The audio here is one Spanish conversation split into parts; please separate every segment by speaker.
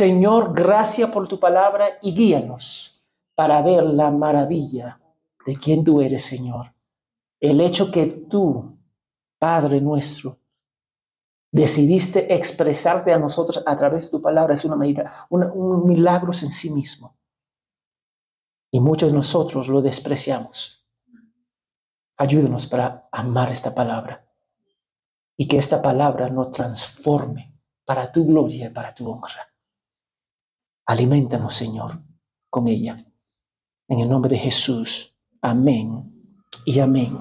Speaker 1: Señor, gracias por tu palabra y guíanos para ver la maravilla de quien tú eres, Señor. El hecho que tú, Padre nuestro, decidiste expresarte a nosotros a través de tu palabra es una, un milagro en sí mismo. Y muchos de nosotros lo despreciamos. Ayúdanos para amar esta palabra y que esta palabra nos transforme para tu gloria y para tu honra. Alimentanos, Señor, con ella. En el nombre de Jesús. Amén y amén.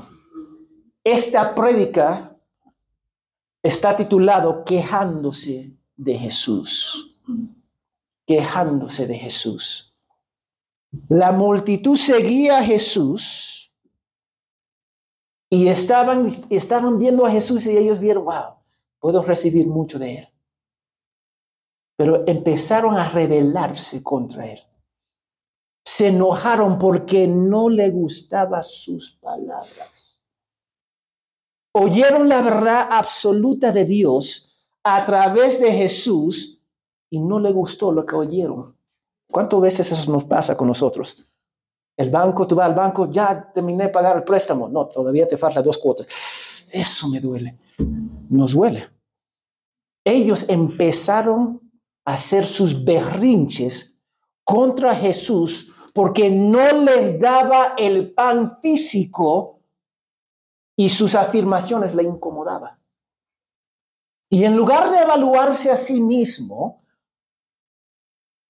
Speaker 1: Esta prédica está titulado Quejándose de Jesús. Quejándose de Jesús. La multitud seguía a Jesús y estaban, estaban viendo a Jesús y ellos vieron, wow, puedo recibir mucho de él. Pero empezaron a rebelarse contra él. Se enojaron porque no le gustaban sus palabras. Oyeron la verdad absoluta de Dios a través de Jesús y no le gustó lo que oyeron. ¿Cuántas veces eso nos pasa con nosotros? El banco, tú vas al banco, ya terminé de pagar el préstamo. No, todavía te faltan dos cuotas. Eso me duele. Nos duele. Ellos empezaron hacer sus berrinches contra Jesús porque no les daba el pan físico y sus afirmaciones le incomodaban. Y en lugar de evaluarse a sí mismo,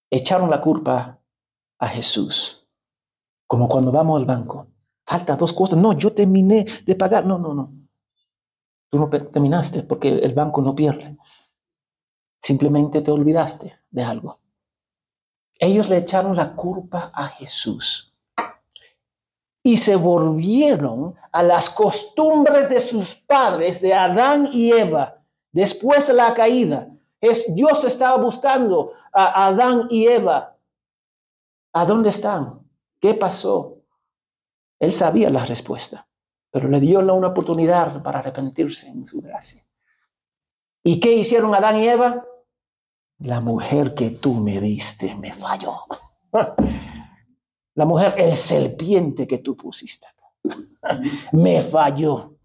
Speaker 1: echaron la culpa a Jesús. Como cuando vamos al banco. Falta dos cosas. No, yo terminé de pagar. No, no, no. Tú no terminaste porque el banco no pierde. Simplemente te olvidaste de algo. Ellos le echaron la culpa a Jesús y se volvieron a las costumbres de sus padres, de Adán y Eva, después de la caída. Dios estaba buscando a Adán y Eva. ¿A dónde están? ¿Qué pasó? Él sabía la respuesta, pero le dio una oportunidad para arrepentirse en su gracia. ¿Y qué hicieron Adán y Eva? La mujer que tú me diste me falló. La mujer, el serpiente que tú pusiste me falló.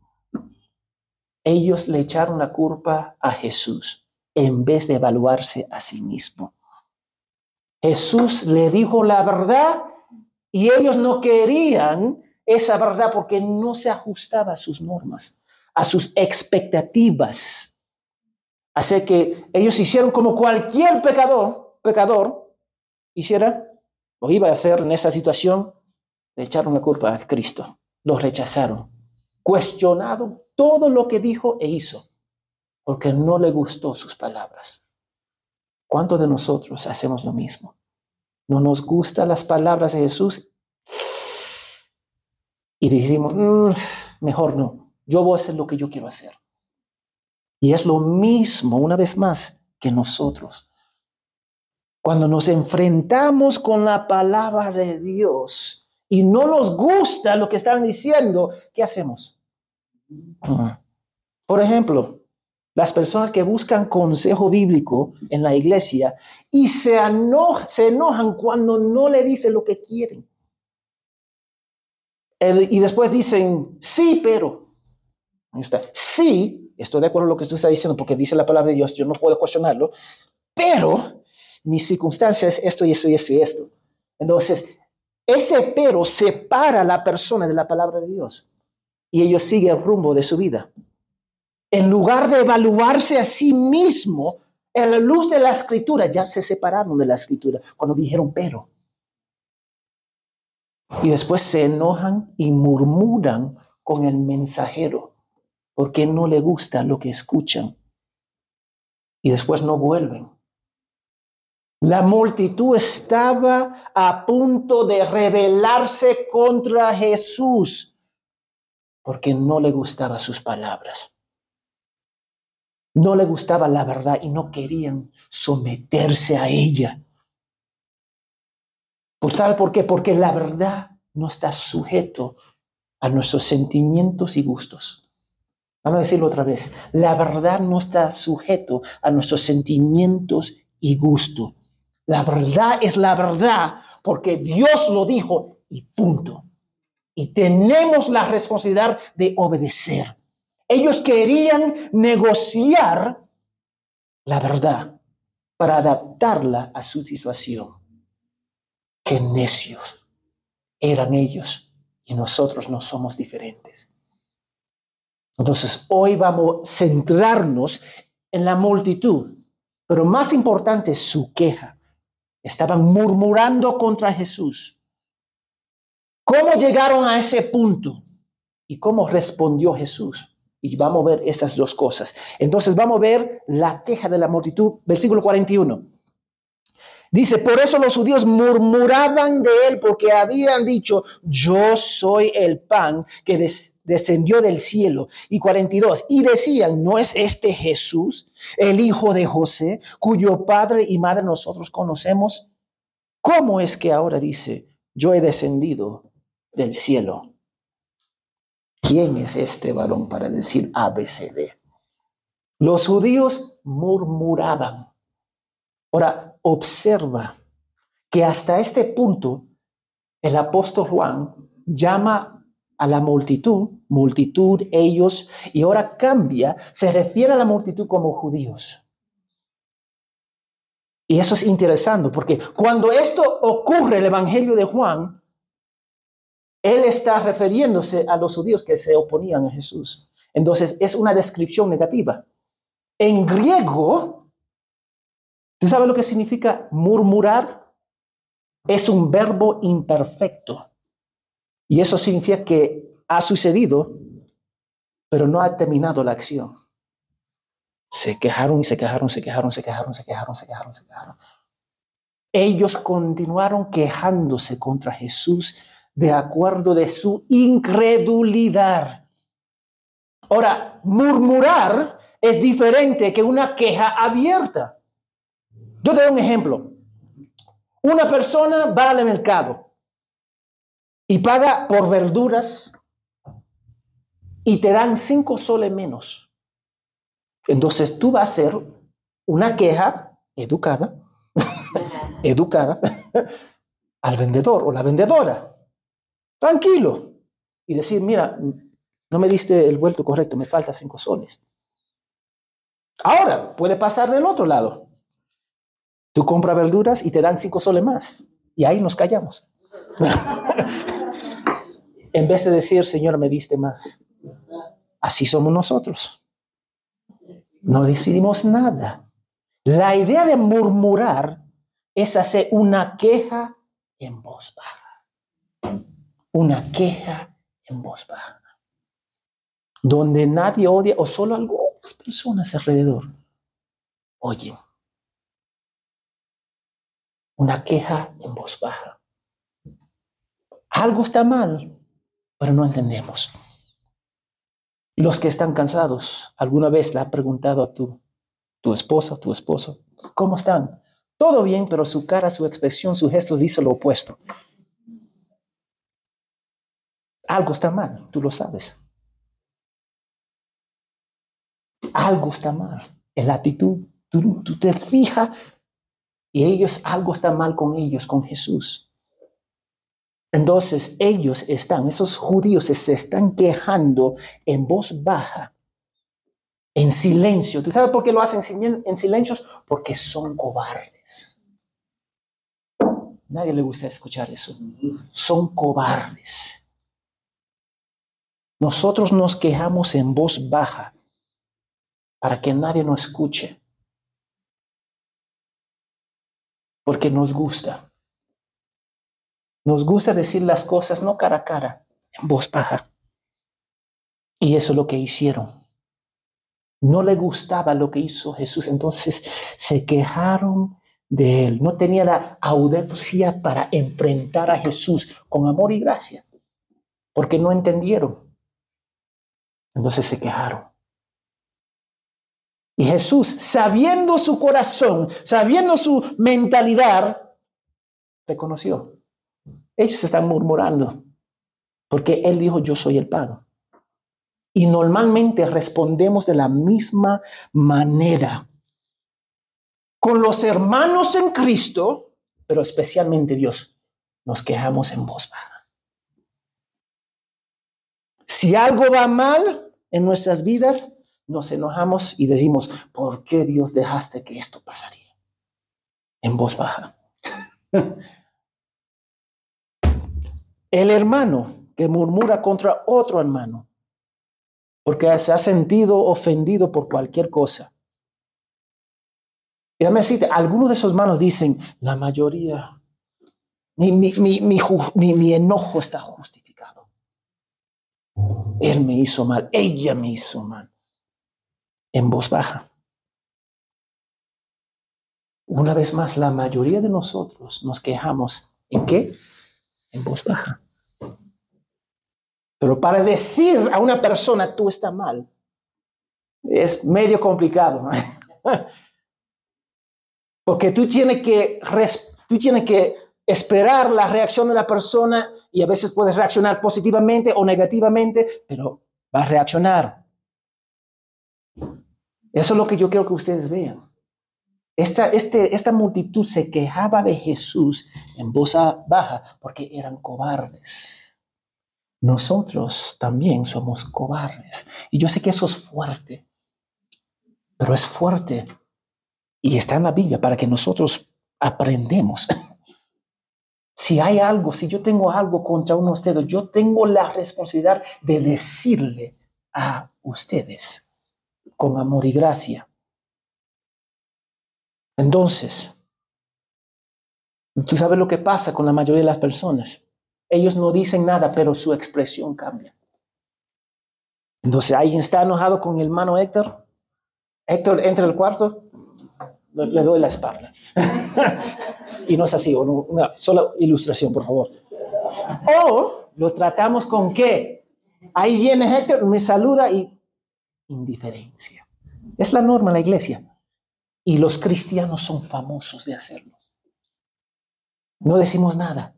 Speaker 1: Ellos le echaron la culpa a Jesús en vez de evaluarse a sí mismo. Jesús le dijo la verdad y ellos no querían esa verdad porque no se ajustaba a sus normas, a sus expectativas. Así que ellos hicieron como cualquier pecador, pecador hiciera o iba a hacer en esa situación, le echaron la culpa a Cristo, lo rechazaron, cuestionaron todo lo que dijo e hizo porque no le gustó sus palabras. ¿Cuántos de nosotros hacemos lo mismo? No nos gustan las palabras de Jesús y decimos, mm, mejor no, yo voy a hacer lo que yo quiero hacer. Y es lo mismo, una vez más, que nosotros. Cuando nos enfrentamos con la palabra de Dios y no nos gusta lo que están diciendo, ¿qué hacemos? Mm. Por ejemplo, las personas que buscan consejo bíblico en la iglesia y se, se enojan cuando no le dicen lo que quieren. y después dicen, sí, pero. Sí, estoy de acuerdo con lo que tú estás diciendo porque dice la palabra de Dios, yo no puedo cuestionarlo, pero mi circunstancia es esto y esto y esto y esto. Entonces, ese pero separa a la persona de la palabra de Dios y ellos siguen el rumbo de su vida en lugar de evaluarse a sí mismo en la luz de la escritura, ya se separaron de la escritura cuando dijeron pero. Y después se enojan y murmuran con el mensajero porque no le gusta lo que escuchan. Y después no vuelven. La multitud estaba a punto de rebelarse contra Jesús porque no le gustaban sus palabras. No le gustaba la verdad y no querían someterse a ella. ¿Sabe por qué? Porque la verdad no está sujeto a nuestros sentimientos y gustos. Vamos a decirlo otra vez. La verdad no está sujeto a nuestros sentimientos y gustos. La verdad es la verdad porque Dios lo dijo y punto. Y tenemos la responsabilidad de obedecer. Ellos querían negociar la verdad para adaptarla a su situación. Qué necios eran ellos y nosotros no somos diferentes. Entonces, hoy vamos a centrarnos en la multitud, pero más importante es su queja. Estaban murmurando contra Jesús. ¿Cómo llegaron a ese punto? ¿Y cómo respondió Jesús? Y vamos a ver esas dos cosas. Entonces vamos a ver la queja de la multitud, versículo 41. Dice, por eso los judíos murmuraban de él porque habían dicho, yo soy el pan que descendió del cielo. Y 42, y decían, ¿no es este Jesús, el hijo de José, cuyo padre y madre nosotros conocemos? ¿Cómo es que ahora dice, yo he descendido del cielo? ¿Quién es este varón para decir ABCD? Los judíos murmuraban. Ahora, observa que hasta este punto el apóstol Juan llama a la multitud, multitud, ellos, y ahora cambia, se refiere a la multitud como judíos. Y eso es interesante porque cuando esto ocurre, el Evangelio de Juan, él está refiriéndose a los judíos que se oponían a Jesús. Entonces es una descripción negativa. En griego, ¿Tú sabes lo que significa murmurar? Es un verbo imperfecto. Y eso significa que ha sucedido, pero no ha terminado la acción. Se quejaron y se quejaron, se quejaron, se quejaron, se quejaron, se quejaron, se quejaron. Ellos continuaron quejándose contra Jesús de acuerdo de su incredulidad. Ahora, murmurar es diferente que una queja abierta. Yo te doy un ejemplo. Una persona va al mercado y paga por verduras y te dan cinco soles menos. Entonces tú vas a hacer una queja educada, educada, al vendedor o la vendedora. Tranquilo. Y decir, mira, no me diste el vuelto correcto, me falta cinco soles. Ahora, puede pasar del otro lado. Tú compras verduras y te dan cinco soles más. Y ahí nos callamos. en vez de decir, Señor, me diste más. Así somos nosotros. No decidimos nada. La idea de murmurar es hacer una queja en voz baja. Una queja en voz baja. Donde nadie odia o solo algunas personas alrededor oyen una queja en voz baja. Algo está mal, pero no entendemos. Los que están cansados, ¿alguna vez le ha preguntado a tu, tu esposa, tu esposo, cómo están? Todo bien, pero su cara, su expresión, sus gestos dice lo opuesto. Algo está mal, tú lo sabes. Algo está mal. En la actitud, tú, tú te fijas y ellos, algo está mal con ellos, con Jesús. Entonces ellos están, esos judíos se están quejando en voz baja, en silencio. ¿Tú sabes por qué lo hacen en silencio? Porque son cobardes. Nadie le gusta escuchar eso. Son cobardes. Nosotros nos quejamos en voz baja para que nadie nos escuche. Porque nos gusta. Nos gusta decir las cosas no cara a cara, en voz baja. Y eso es lo que hicieron. No le gustaba lo que hizo Jesús, entonces se quejaron de él. No tenía la audacia para enfrentar a Jesús con amor y gracia, porque no entendieron. Entonces se quejaron. Y Jesús, sabiendo su corazón, sabiendo su mentalidad, reconoció. Ellos están murmurando porque Él dijo, yo soy el pan. Y normalmente respondemos de la misma manera con los hermanos en Cristo, pero especialmente Dios, nos quejamos en voz baja. Si algo va mal en nuestras vidas, nos enojamos y decimos, ¿por qué Dios dejaste que esto pasaría? En voz baja. El hermano que murmura contra otro hermano porque se ha sentido ofendido por cualquier cosa. Y déjame decirte, algunos de esos hermanos dicen, la mayoría, mi, mi, mi, enojo está justificado. Él me hizo mal, ella me hizo mal. En voz baja. Una vez más, la mayoría de nosotros nos quejamos. ¿En qué? En voz baja. Pero para decir a una persona, tú estás mal, es medio complicado. Porque tú tienes, que, tú tienes que esperar la reacción de la persona y a veces puedes reaccionar positivamente o negativamente, pero va a reaccionar. Eso es lo que yo quiero que ustedes vean. Esta, este, esta multitud se quejaba de Jesús en voz baja porque eran cobardes nosotros también somos cobardes. Y yo sé que eso es fuerte, pero es fuerte y está en la Biblia para que nosotros aprendemos. si hay algo, si yo tengo algo contra uno de ustedes, yo tengo la responsabilidad de decirle a ustedes con amor y gracia. Entonces, tú sabes lo que pasa con la mayoría de las personas. Ellos no dicen nada, pero su expresión cambia. Entonces, ¿alguien está enojado con el hermano Héctor? Héctor entra al cuarto, le doy la espalda. y no es así, una sola ilustración, por favor. O lo tratamos con qué? Ahí viene Héctor, me saluda y indiferencia. Es la norma en la iglesia. Y los cristianos son famosos de hacerlo. No decimos nada.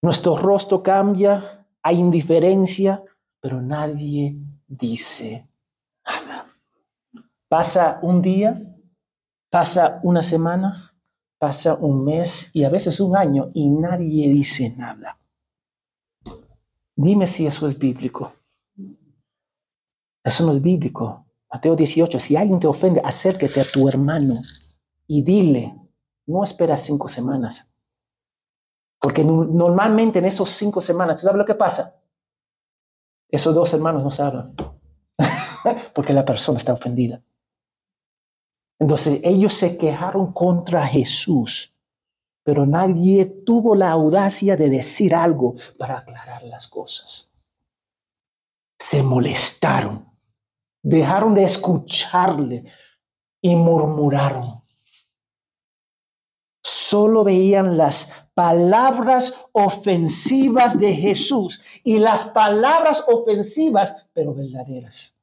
Speaker 1: Nuestro rostro cambia, hay indiferencia, pero nadie dice nada. Pasa un día, pasa una semana, pasa un mes y a veces un año y nadie dice nada. Dime si eso es bíblico. Eso no es bíblico. Mateo 18, si alguien te ofende, acérquete a tu hermano y dile, no esperas cinco semanas, porque normalmente en esos cinco semanas, ¿tú sabes lo que pasa? Esos dos hermanos no se hablan. Porque la persona está ofendida. Entonces ellos se quejaron contra Jesús, pero nadie tuvo la audacia de decir algo para aclarar las cosas. Se molestaron, dejaron de escucharle y murmuraron solo veían las palabras ofensivas de Jesús y las palabras ofensivas, pero verdaderas.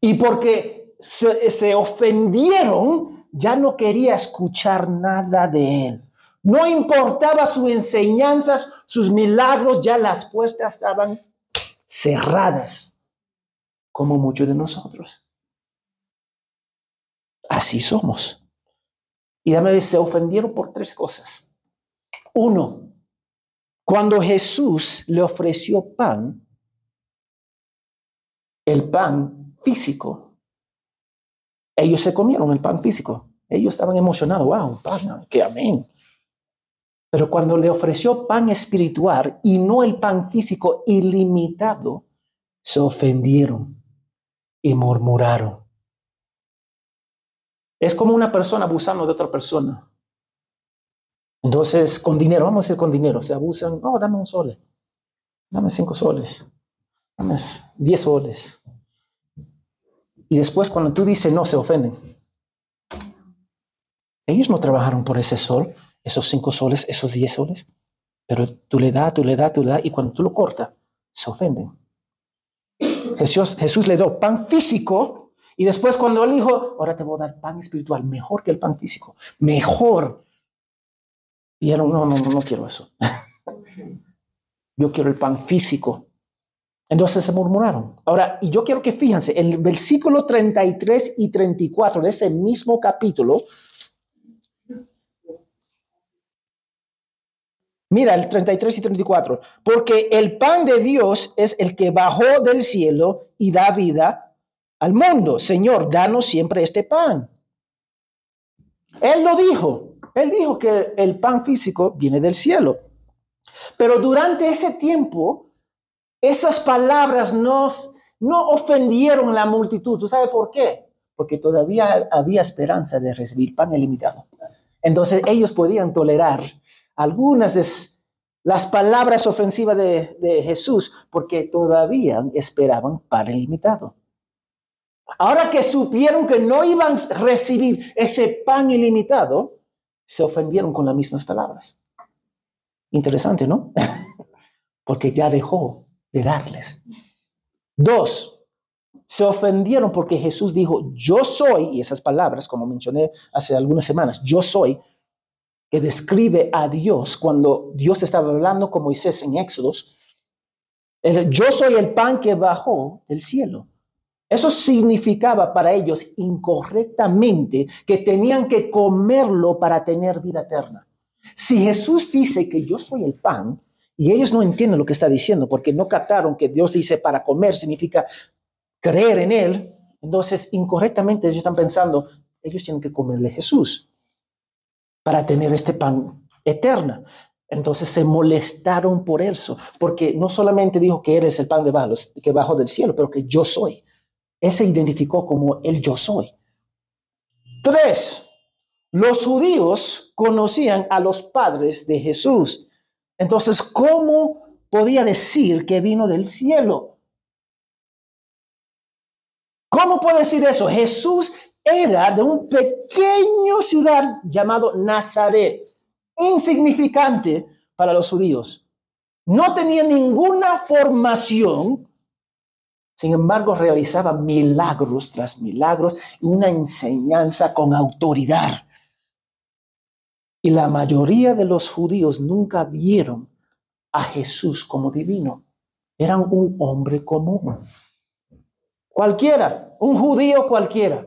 Speaker 1: Y porque se, ofendieron, ya no quería escuchar nada de él. No importaba sus enseñanzas, sus milagros, ya las puertas estaban cerradas, como muchos de nosotros. Así somos. Y dame se ofendieron por tres cosas. Uno, cuando Jesús le ofreció pan, el pan físico, ellos se comieron el pan físico. Ellos estaban emocionados, wow, pan, que amén. Pero cuando le ofreció pan espiritual y no el pan físico ilimitado, se ofendieron y murmuraron. Es como una persona abusando de otra persona. Entonces, con dinero, vamos a decir con dinero, se abusan, oh, dame un sol, dame cinco soles, dame diez soles. Y después cuando tú dices no, se ofenden. Ellos no trabajaron por ese sol, esos cinco soles, esos diez soles, pero tú le das, tú le das, tú le das, y cuando tú lo cortas, se ofenden. Jesús, le dio pan físico y después cuando él dijo, ahora te voy a dar pan espiritual, mejor que el pan físico, mejor. Y él, no, no, no, no quiero eso. Yo quiero el pan físico. Entonces se murmuraron. Ahora, y yo quiero que fíjense, en el versículo 33 y 34 de ese mismo capítulo, Mira el 33 y 34. Porque el pan de Dios es el que bajó del cielo y da vida al mundo. Señor, danos siempre este pan. Él lo dijo. Él dijo que el pan físico viene del cielo. Pero durante ese tiempo, esas palabras nos, no ofendieron la multitud. ¿Tú sabes por qué? Porque todavía había esperanza de recibir pan ilimitado. Entonces ellos podían tolerar algunas de las palabras ofensivas de, Jesús porque todavía esperaban pan ilimitado. Ahora que supieron que no iban a recibir ese pan ilimitado, se ofendieron con las mismas palabras. Interesante, ¿no? porque ya dejó de darles. Dos, se ofendieron porque Jesús dijo, yo soy, y esas palabras, como mencioné hace algunas semanas, yo soy, que describe a Dios cuando Dios estaba hablando con Moisés en Éxodos. Es, yo soy el pan que bajó del cielo. Eso significaba para ellos incorrectamente que tenían que comerlo para tener vida eterna. Si Jesús dice que yo soy el pan, y ellos no entienden lo que está diciendo porque no captaron que Dios dice para comer significa creer en Él, entonces incorrectamente ellos están pensando, ellos tienen que comerle Jesús para tener este pan eterno. Entonces se molestaron por eso, porque no solamente dijo que eres el pan de balos, que bajo del cielo, pero que yo soy. Él se identificó como el yo soy. Tres, los judíos conocían a los padres de Jesús. Entonces, ¿cómo podía decir que vino del cielo? ¿Cómo puede decir eso? Jesús era de un pequeño ciudad llamado Nazaret, insignificante para los judíos. No tenía ninguna formación, sin embargo realizaba milagros tras milagros y una enseñanza con autoridad. Y la mayoría de los judíos nunca vieron a Jesús como divino. Eran un hombre común. Cualquiera, un judío cualquiera.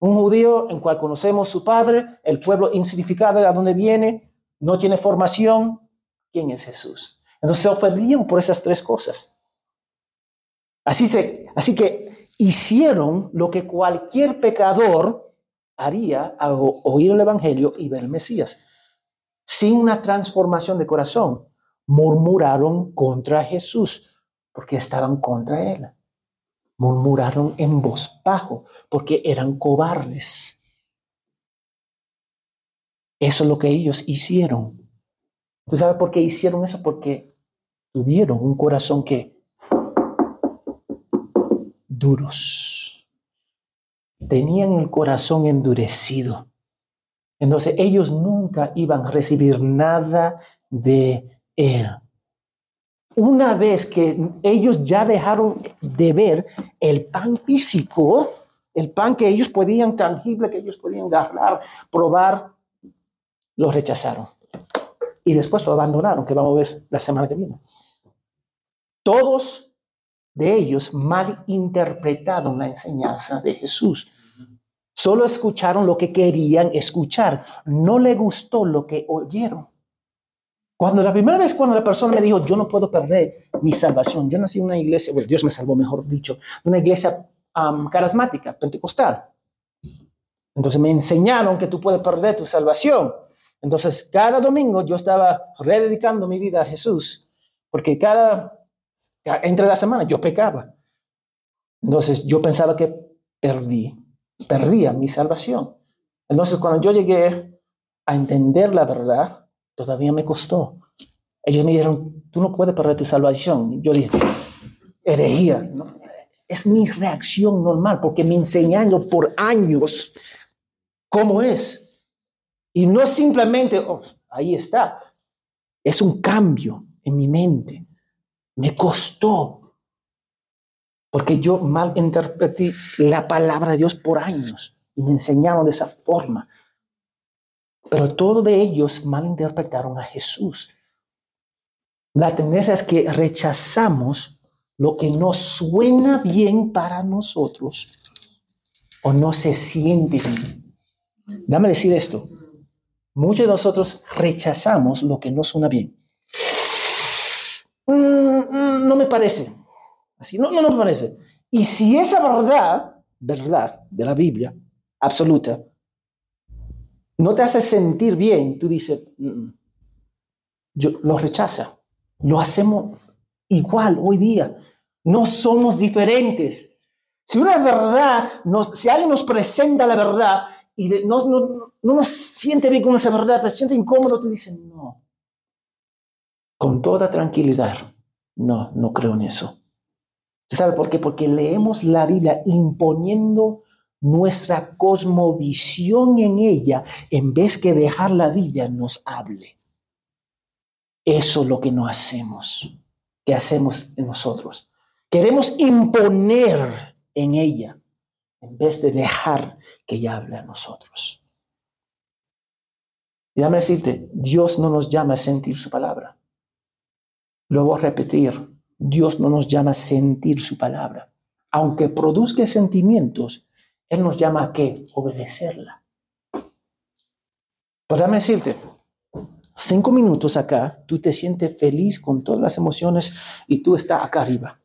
Speaker 1: Un judío en cual conocemos su padre, el pueblo insignificado de donde viene, no tiene formación. ¿Quién es Jesús? Entonces se ofendían por esas tres cosas. Así, se, así que hicieron lo que cualquier pecador haría al oír el Evangelio y ver el Mesías. Sin una transformación de corazón, murmuraron contra Jesús porque estaban contra él murmuraron en voz bajo, porque eran cobardes. Eso es lo que ellos hicieron. ¿Tú sabes por qué hicieron eso? Porque tuvieron un corazón que duros. Tenían el corazón endurecido. Entonces ellos nunca iban a recibir nada de él una vez que ellos ya dejaron de ver el pan físico, el pan que ellos podían tangible, que ellos podían agarrar, probar, lo rechazaron. Y después lo abandonaron, que vamos a ver la semana que viene. Todos de ellos malinterpretaron la enseñanza de Jesús. Solo escucharon lo que querían escuchar. No le gustó lo que oyeron. Cuando la primera vez cuando la persona me dijo, yo no puedo perder mi salvación, yo nací en una iglesia, bueno, Dios me salvó, mejor dicho, una iglesia carismática, pentecostal. Entonces me enseñaron que tú puedes perder tu salvación. Entonces cada domingo yo estaba rededicando mi vida a Jesús, porque cada, entre la semana yo pecaba. Entonces yo pensaba que perdí, perdía mi salvación. Entonces cuando yo llegué a entender la verdad, Todavía me costó. Ellos me dijeron, tú no puedes perder tu salvación. Yo dije, herejía. Es mi reacción normal porque me enseñando por años cómo es. Y no simplemente, oh, ahí está. Es un cambio en mi mente. Me costó. Porque yo mal interpreté la palabra de Dios por años. Y me enseñaron de esa forma. Pero todos de ellos malinterpretaron a Jesús. La tendencia es que rechazamos lo que no suena bien para nosotros o no se siente bien. Dame decir esto. Muchos de nosotros rechazamos lo que no suena bien. Mm, mm, no me parece. Así, no, no, no me parece. Y si esa verdad, verdad de la Biblia, absoluta, no te hace sentir bien, tú dices, mm, yo, lo rechaza. Lo hacemos igual hoy día. No somos diferentes. Si una verdad, si alguien nos presenta la verdad y no, no, no, nos siente bien con esa verdad, te siente incómodo, tú dices, no. Con toda tranquilidad, no, no creo en eso. ¿Sabe por qué? Porque leemos la Biblia imponiendo nuestra cosmovisión en ella en vez que dejar la Biblia nos hable. Eso es lo que no hacemos, que hacemos nosotros. Queremos imponer en ella en vez de dejar que ella hable a nosotros. Y dame decirte, Dios no nos llama a sentir su palabra. Lo voy a repetir, Dios no nos llama a sentir su palabra. Aunque produzca sentimientos, Él nos llama a qué? Obedecerla. Pues decirte, cinco minutos acá, tú te sientes feliz con todas las emociones y tú estás acá arriba.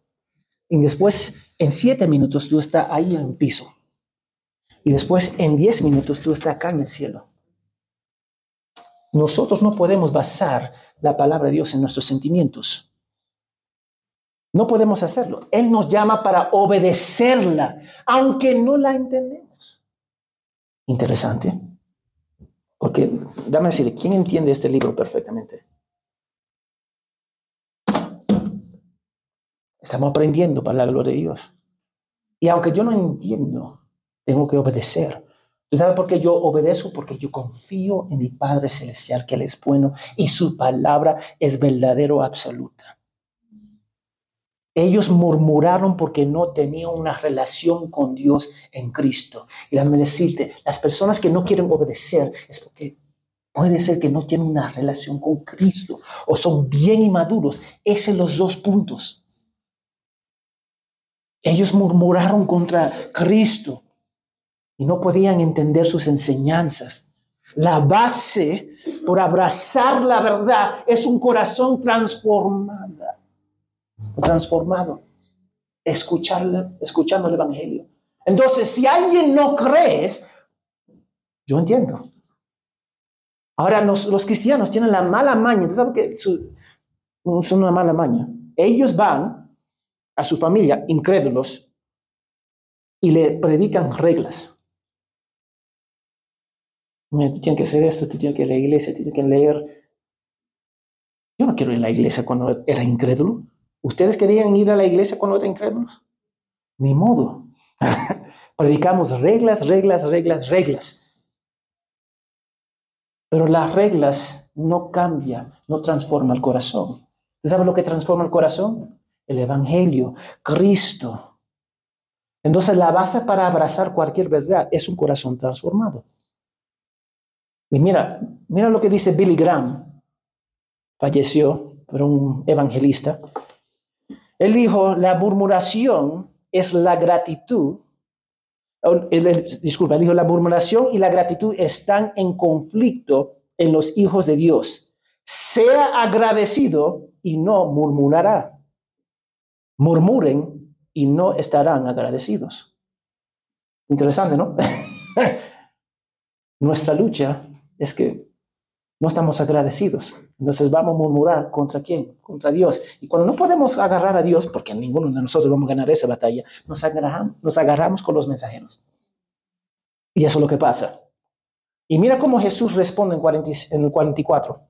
Speaker 1: Y después, en siete minutos, tú estás ahí en el piso. Y después, en diez minutos, tú estás acá en el cielo. Nosotros no podemos basar la palabra de Dios en nuestros sentimientos. No podemos hacerlo. Él nos llama para obedecerla, aunque no la entendemos. Interesante. Porque, dame decir, ¿quién entiende este libro perfectamente? Estamos aprendiendo para la gloria de Dios. Y aunque yo no entiendo, tengo que obedecer. ¿Tú sabes por qué yo obedezco? Porque yo confío en mi Padre Celestial, que Él es bueno y su palabra es verdadero, absoluta. Ellos murmuraron porque no tenían una relación con Dios en Cristo. Y déjame decirte, las personas que no quieren obedecer es porque puede ser que no tienen una relación con Cristo o son bien inmaduros. Esos son los dos puntos. Ellos murmuraron contra Cristo y no podían entender sus enseñanzas. La base por abrazar la verdad es un corazón transformado transformado, escucharle, escuchando el Evangelio. Entonces, si alguien no crees, yo entiendo. Ahora, los, los cristianos tienen la mala maña, ¿tú sabes que son una mala maña? Ellos van a su familia, incrédulos, y le predican reglas. Tú tienes que hacer esto, tú tienes que ir a la iglesia, tú tienes que leer. Yo no quiero ir a la iglesia cuando era incrédulo. ¿Ustedes querían ir a la iglesia cuando eran incrédulos? Ni modo. Predicamos reglas, reglas, reglas, reglas. Pero las reglas no cambian, no transforman el corazón. ¿Usted sabe lo que transforma el corazón? El Evangelio, Cristo. Entonces la base para abrazar cualquier verdad es un corazón transformado. Y mira, mira lo que dice Billy Graham. Falleció, pero un evangelista. Él dijo, la murmuración es la gratitud. Disculpa, dijo, la murmuración y la gratitud están en conflicto en los hijos de Dios. Sea agradecido y no murmurará. Murmuren y no estarán agradecidos. Interesante, ¿no? Nuestra lucha es que no estamos agradecidos. Entonces vamos a murmurar contra quién? Contra Dios. Y cuando no podemos agarrar a Dios, porque ninguno de nosotros vamos a ganar esa batalla, nos agarramos, nos agarramos con los mensajeros. Y eso es lo que pasa. Y mira cómo Jesús responde en, el 44.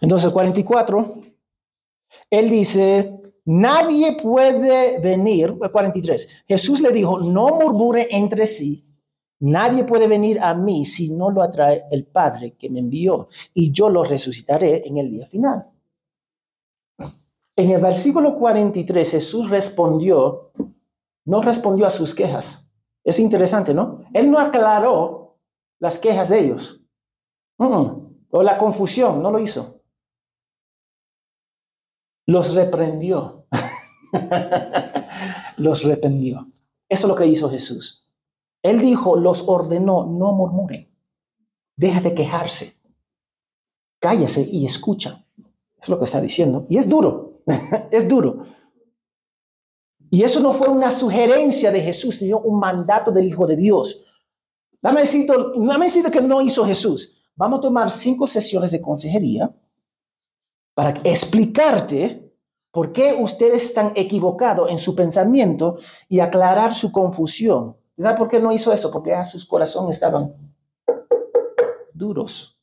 Speaker 1: Entonces, 44, él dice, nadie puede venir, 43, Jesús le dijo, no murmure entre sí Nadie puede venir a mí si no lo atrae el Padre que me envió, y yo lo resucitaré en el día final. En el versículo 43 Jesús respondió, no respondió a sus quejas. Es interesante, ¿no? Él no aclaró las quejas de ellos. o la confusión, no lo hizo. los reprendió. los reprendió. Eso es lo que hizo Jesús. Él dijo, los ordenó, no murmuren. Deja de quejarse. Cállase y escucha. Es lo que está diciendo. Y es duro, es duro. Y eso no fue una sugerencia de Jesús, sino un mandato del Hijo de Dios. Dame decirte, dame decirte que no hizo Jesús. Vamos a tomar cinco sesiones de consejería para explicarte por qué ustedes están equivocados en su pensamiento y aclarar su confusión. ¿Sabe por qué no hizo eso? Porque sus corazones estaban duros.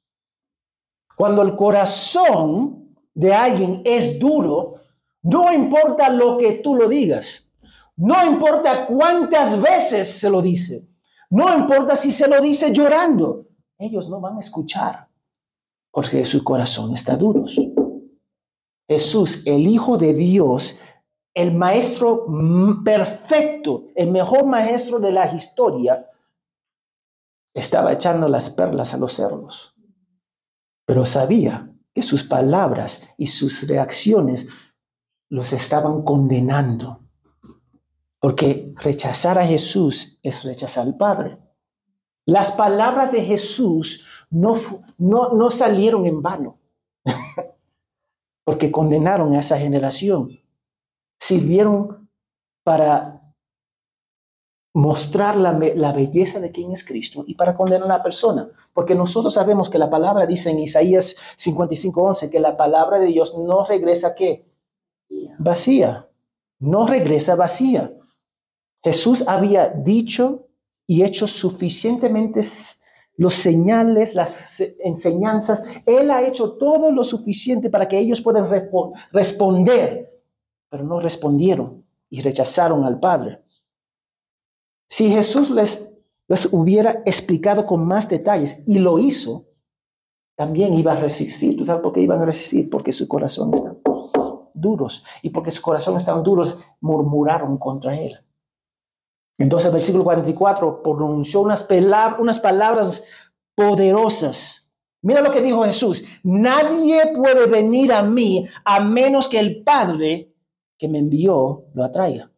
Speaker 1: Cuando el corazón de alguien es duro, no importa lo que tú lo digas, no importa cuántas veces se lo dice, no importa si se lo dice llorando, ellos no van a escuchar porque su corazón está duro. Jesús, el Hijo de Dios, el maestro perfecto, el mejor maestro de la historia, estaba echando las perlas a los cerdos, pero sabía que sus palabras y sus reacciones los estaban condenando, porque rechazar a Jesús es rechazar al Padre. Las palabras de Jesús no, no, no salieron en vano, porque condenaron a esa generación. Sirvieron para mostrar la, la, belleza de quién es Cristo y para condenar a la persona. Porque nosotros sabemos que la palabra dice en Isaías 55:11 que la palabra de Dios no regresa qué? Vacía. No regresa vacía. Jesús había dicho y hecho suficientemente los señales, las enseñanzas. Él ha hecho todo lo suficiente para que ellos puedan responder, pero no respondieron y rechazaron al Padre. Si Jesús les, les hubiera explicado con más detalles y lo hizo, también iba a resistir. ¿Tú sabes por qué iban a resistir? Porque su corazón está duros y porque su corazón estaban duros, murmuraron contra él. Entonces el versículo 44 pronunció unas, unas palabras poderosas. Mira lo que dijo Jesús. Nadie puede venir a mí a menos que el Padre que me envió lo atraiga.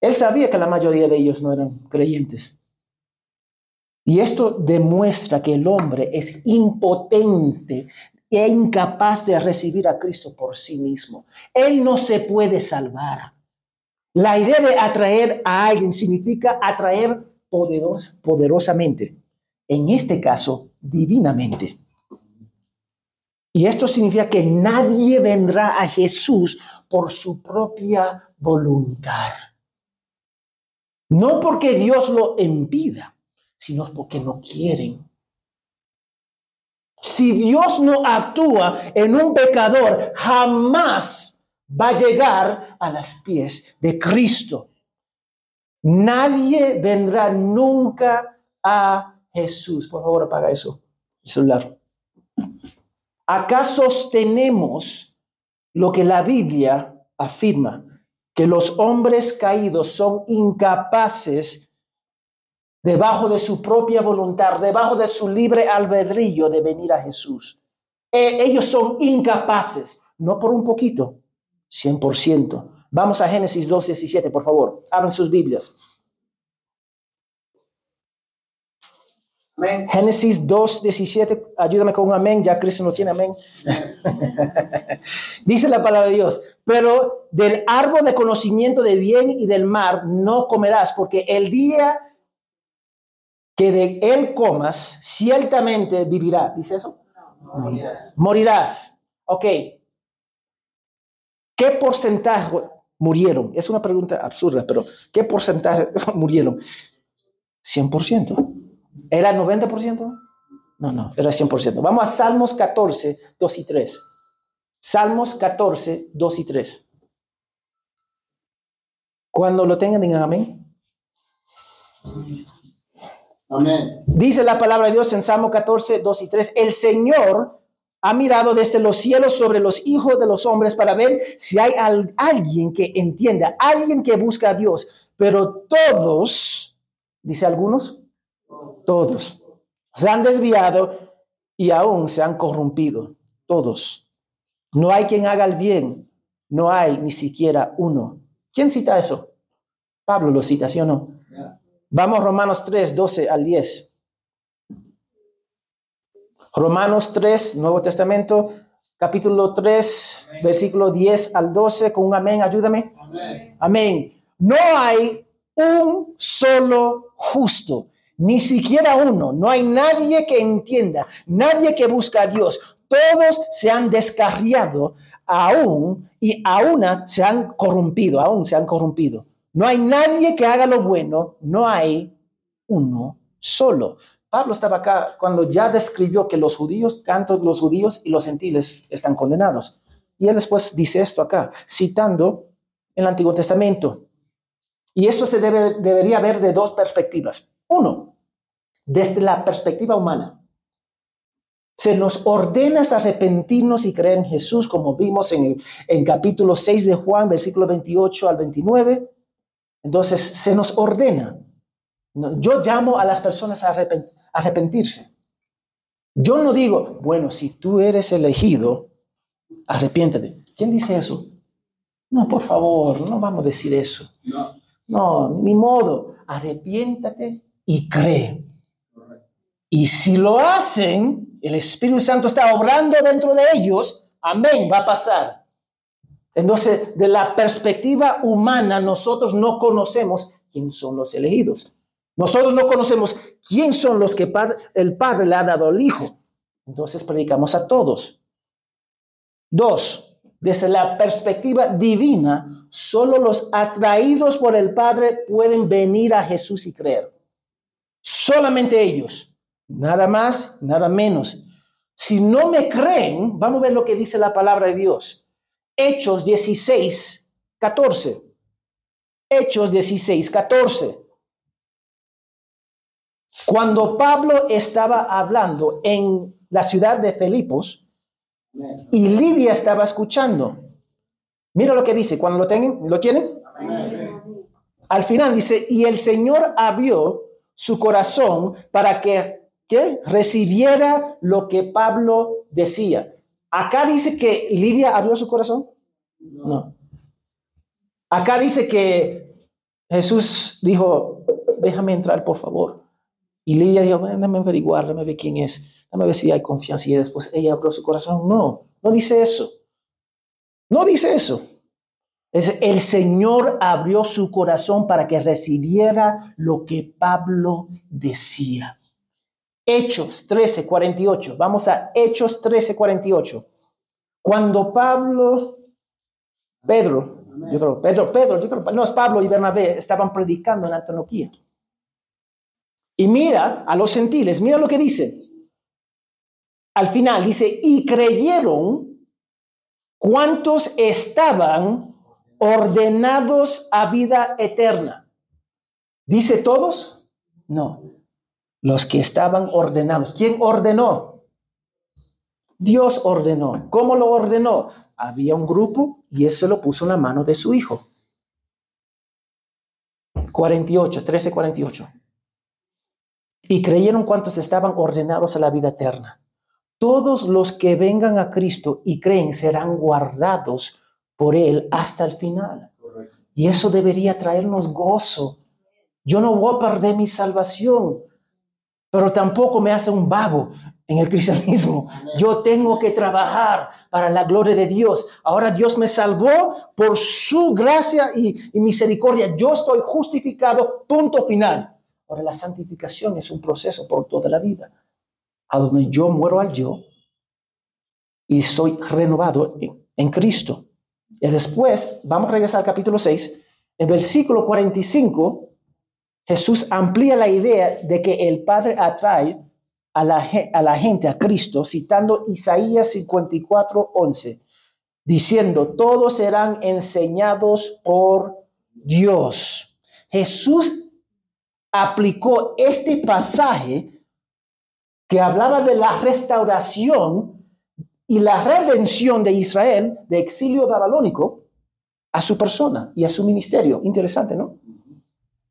Speaker 1: Él sabía que la mayoría de ellos no eran creyentes. Y esto demuestra que el hombre es impotente e incapaz de recibir a Cristo por sí mismo. Él no se puede salvar. La idea de atraer a alguien significa atraer poderosamente, en este caso, divinamente. Y esto significa que nadie vendrá a Jesús por su propia voluntad. No porque Dios lo impida, sino porque no quieren. Si Dios no actúa en un pecador, jamás va a llegar a los pies de Cristo. Nadie vendrá nunca a Jesús. Por favor, apaga eso, el celular. Acá sostenemos lo que la Biblia afirma, que los hombres caídos son incapaces debajo de su propia voluntad, debajo de su libre albedrío de venir a Jesús. E, ellos son incapaces, no por un poquito, 100%. Vamos a Génesis 2.17, por favor. Abran sus Biblias. Amén. Génesis 2.17, ayúdame con un amén, ya Cristo no tiene amén. Dice la palabra de Dios, pero del árbol de conocimiento de bien y del mar no comerás, porque el día que de él comas, ciertamente vivirá. ¿Dice eso? morirás. Morirás. Ok, ¿Qué porcentaje murieron? Es una pregunta absurda, pero ¿qué porcentaje murieron? 100%. ¿Era 90%? No, no, era 100%. Vamos a Salmos 14, 2 y 3. Salmos 14, 2 y 3. Cuando lo tengan, digan amén. Amén. Dice la palabra de Dios en Salmo 14, 2 y 3. El Señor ha mirado desde los cielos sobre los hijos de los hombres para ver si hay alguien que entienda, alguien que busca a Dios. Pero todos, dice algunos, todos se han desviado y aún se han corrompido. Todos. No hay quien haga el bien, no hay ni siquiera uno. ¿Quién cita eso? Pablo lo cita, ¿sí o no? Vamos Romanos 3, 12 al 10. Romanos 3, Nuevo Testamento, capítulo 3, versículo 10 al 12, con un amén, ayúdame. Amén. amén. No hay un solo justo, ni siquiera uno. No hay nadie que entienda, nadie que busca a Dios. Todos se han descarriado aún y aún se han corrompido, aún se han corrompido. No hay nadie que haga lo bueno, no hay uno solo. Pablo estaba acá cuando ya describió que los judíos, tanto los judíos y los gentiles están condenados. Y él después dice esto acá, citando el Antiguo Testamento. Y esto se debe, debería ver de dos perspectivas. Uno, desde la perspectiva humana. Se nos ordena arrepentirnos y creer en Jesús, como vimos en el en capítulo 6 de Juan, versículo 28 al 29. Entonces, se nos ordena. Yo llamo a las personas a arrepentirse. Yo no digo, bueno, si tú eres elegido, arrepiéntate. ¿Quién dice eso? No, por favor, no vamos a decir eso. No, no ni modo. Arrepiéntate y cree. Y si lo hacen, el Espíritu Santo está obrando dentro de ellos, amén, va a pasar. Entonces, de la perspectiva humana, nosotros no conocemos quién son los elegidos. Nosotros no conocemos quién son los que el Padre le ha dado al Hijo. Entonces predicamos a todos. Dos, desde la perspectiva divina, solo los atraídos por el Padre pueden venir a Jesús y creer. Solamente ellos. Nada más, nada menos. Si no me creen, vamos a ver lo que dice la palabra de Dios. Hechos 16, 14. Hechos 16, 14. Cuando Pablo estaba hablando en la ciudad de Filipos y Lidia estaba escuchando, mira lo que dice, cuando lo, tienen, ¿lo tienen, al final dice, y el Señor abrió su corazón para que que recibiera lo que Pablo decía. Acá dice que Lidia abrió su corazón. No. Acá dice que Jesús dijo, déjame entrar, por favor. Y Lidia dijo, déjame averiguar, déjame ver quién es, déjame ver si hay confianza. Y después ella abrió su corazón. No, no dice eso. No dice eso. Es el Señor abrió su corazón para que recibiera lo que Pablo decía. Hechos 13, 48. Vamos a Hechos 13, 48. Cuando Pablo, Pedro, yo creo, Pedro, Pedro, yo creo, no es Pablo y Bernabé, estaban predicando en Antioquía. Y mira a los gentiles, mira lo que dice. Al final dice, y creyeron cuantos estaban ordenados a vida eterna. ¿Dice todos? No los que estaban ordenados. ¿Quién ordenó? Dios ordenó. ¿Cómo lo ordenó? Había un grupo y él se lo puso en la mano de su hijo. 48, 13, 48. Y creyeron cuantos estaban ordenados a la vida eterna. Todos los que vengan a Cristo y creen serán guardados por Él hasta el final. Y eso debería traernos gozo. Yo no voy a perder mi salvación pero tampoco me hace un vago en el cristianismo. Yo tengo que trabajar para la gloria de Dios. Ahora Dios me salvó por su gracia y, misericordia. Yo estoy justificado, punto final. Ahora la santificación es un proceso por toda la vida, a donde yo muero al yo y soy renovado en, en Cristo. Y después, vamos a regresar al capítulo 6, en versículo 45 Jesús amplía la idea de que el Padre atrae a la, a la gente a Cristo, citando Isaías 54, 11, diciendo, todos serán enseñados por Dios. Jesús aplicó este pasaje que hablaba de la restauración y la redención de Israel de exilio babilónico a su persona y a su ministerio. Interesante, ¿no?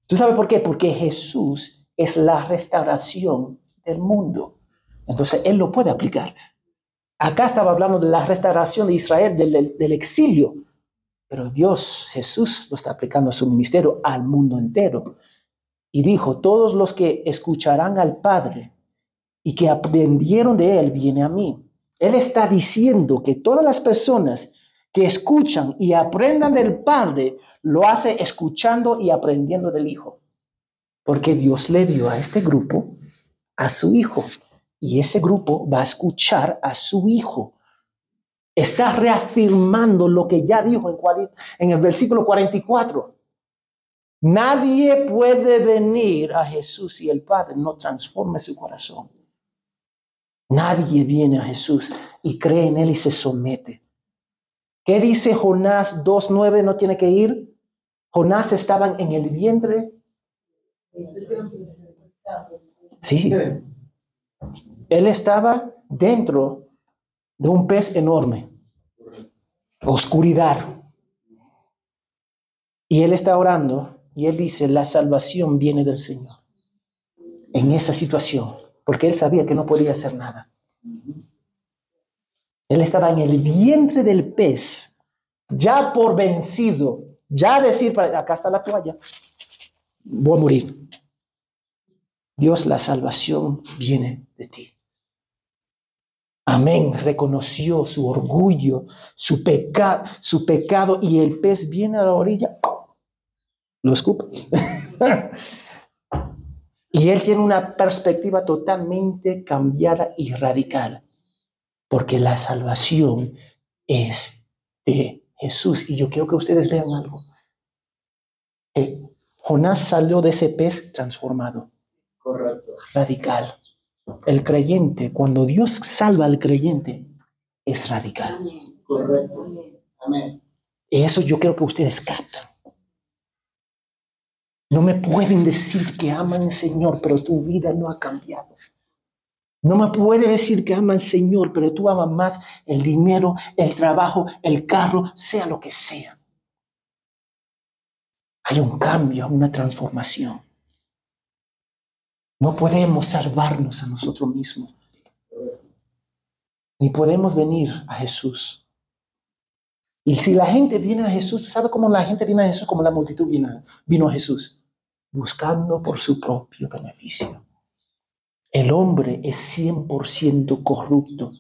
Speaker 1: ¿Tú sabes por qué? Porque Jesús es la restauración del mundo. Entonces Él lo puede aplicar. Acá estaba hablando de la restauración de Israel del, del exilio, pero Dios, Jesús, lo está aplicando a su ministerio al mundo entero. Y dijo, todos los que escucharán al Padre y que aprendieron de Él, viene a mí. Él está diciendo que todas las personas que escuchan y aprendan del Padre, lo hace escuchando y aprendiendo del Hijo. Porque Dios le dio a este grupo a su Hijo. Y ese grupo va a escuchar a su Hijo. Está reafirmando lo que ya dijo en, en el versículo 44. Nadie puede venir a Jesús si el Padre no transforme su corazón. Nadie viene a Jesús y cree en Él y se somete. ¿Qué dice Jonás 2.9? ¿No tiene que ir? Jonás estaba en el vientre. Sí. Él estaba dentro de un pez enorme. Oscuridad. Y él está orando y él dice, la salvación viene del Señor. En esa situación, porque él sabía que no podía hacer nada. Él estaba en el vientre del pez, ya por vencido, ya decir, acá está la toalla, voy a morir. Dios, la salvación viene de ti. Amén. Reconoció su orgullo, su, pecado, su pecado y el pez viene a la orilla, lo escupe. y él tiene una perspectiva totalmente cambiada y radical, porque la salvación es de Jesús. Y yo quiero que ustedes vean algo. Eh, Jonás salió de ese pez transformado. Correcto. Radical. El creyente, cuando Dios salva al creyente, es radical. Correcto. Amén. Y eso yo creo que ustedes captan. No me pueden decir que aman al Señor, pero tu vida no ha cambiado. No me puede decir que aman al Señor, pero tú amas más el dinero, el trabajo, el carro, sea lo que sea. Hay un cambio, una transformación. No podemos salvarnos a nosotros mismos. Ni podemos venir a Jesús. Y si la gente viene a Jesús, ¿tú sabes cómo la gente viene a Jesús? Como la multitud vino a Jesús. Buscando por su propio beneficio. El hombre es 100% corrupto.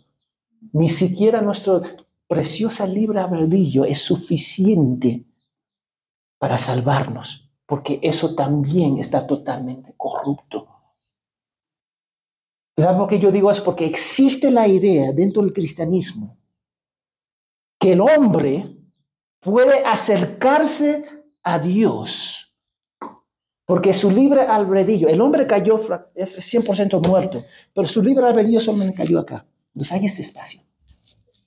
Speaker 1: Ni siquiera nuestro preciosa libre albedrío es suficiente para salvarnos, porque eso también está totalmente corrupto. ¿Sabes por qué yo digo eso? Porque existe la idea dentro del cristianismo que el hombre puede acercarse a Dios porque su libre albedrío, el hombre cayó, es 100% muerto, pero su libre albedrío solamente cayó acá. Entonces hay este espacio,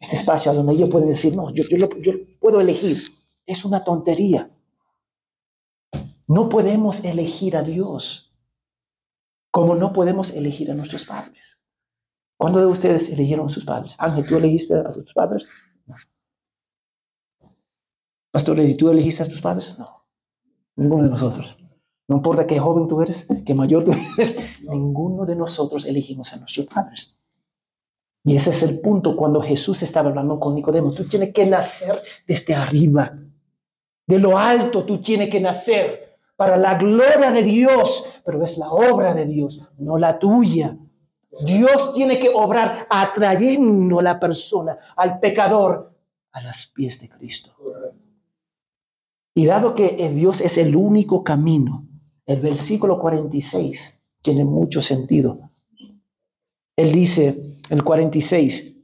Speaker 1: este espacio donde ellos pueden decir, no, yo, yo, yo puedo elegir. Es una tontería. No podemos elegir a Dios como no podemos elegir a nuestros padres. ¿Cuándo de ustedes eligieron a sus padres? Ángel, ¿tú elegiste a tus padres? No. Pastor, ¿tú elegiste a tus padres? No. Ninguno de nosotros. No importa qué joven tú eres, qué mayor tú eres, ninguno de nosotros elegimos a nuestros padres. Y ese es el punto cuando Jesús estaba hablando con Nicodemo. Tú tienes que nacer desde arriba. De lo alto tú tienes que nacer para la gloria de Dios, pero es la obra de Dios, no la tuya. Dios tiene que obrar atrayendo a la persona, al pecador, a los pies de Cristo. Y dado que Dios es el único camino, el versículo 46 tiene mucho sentido. Él dice, el 46,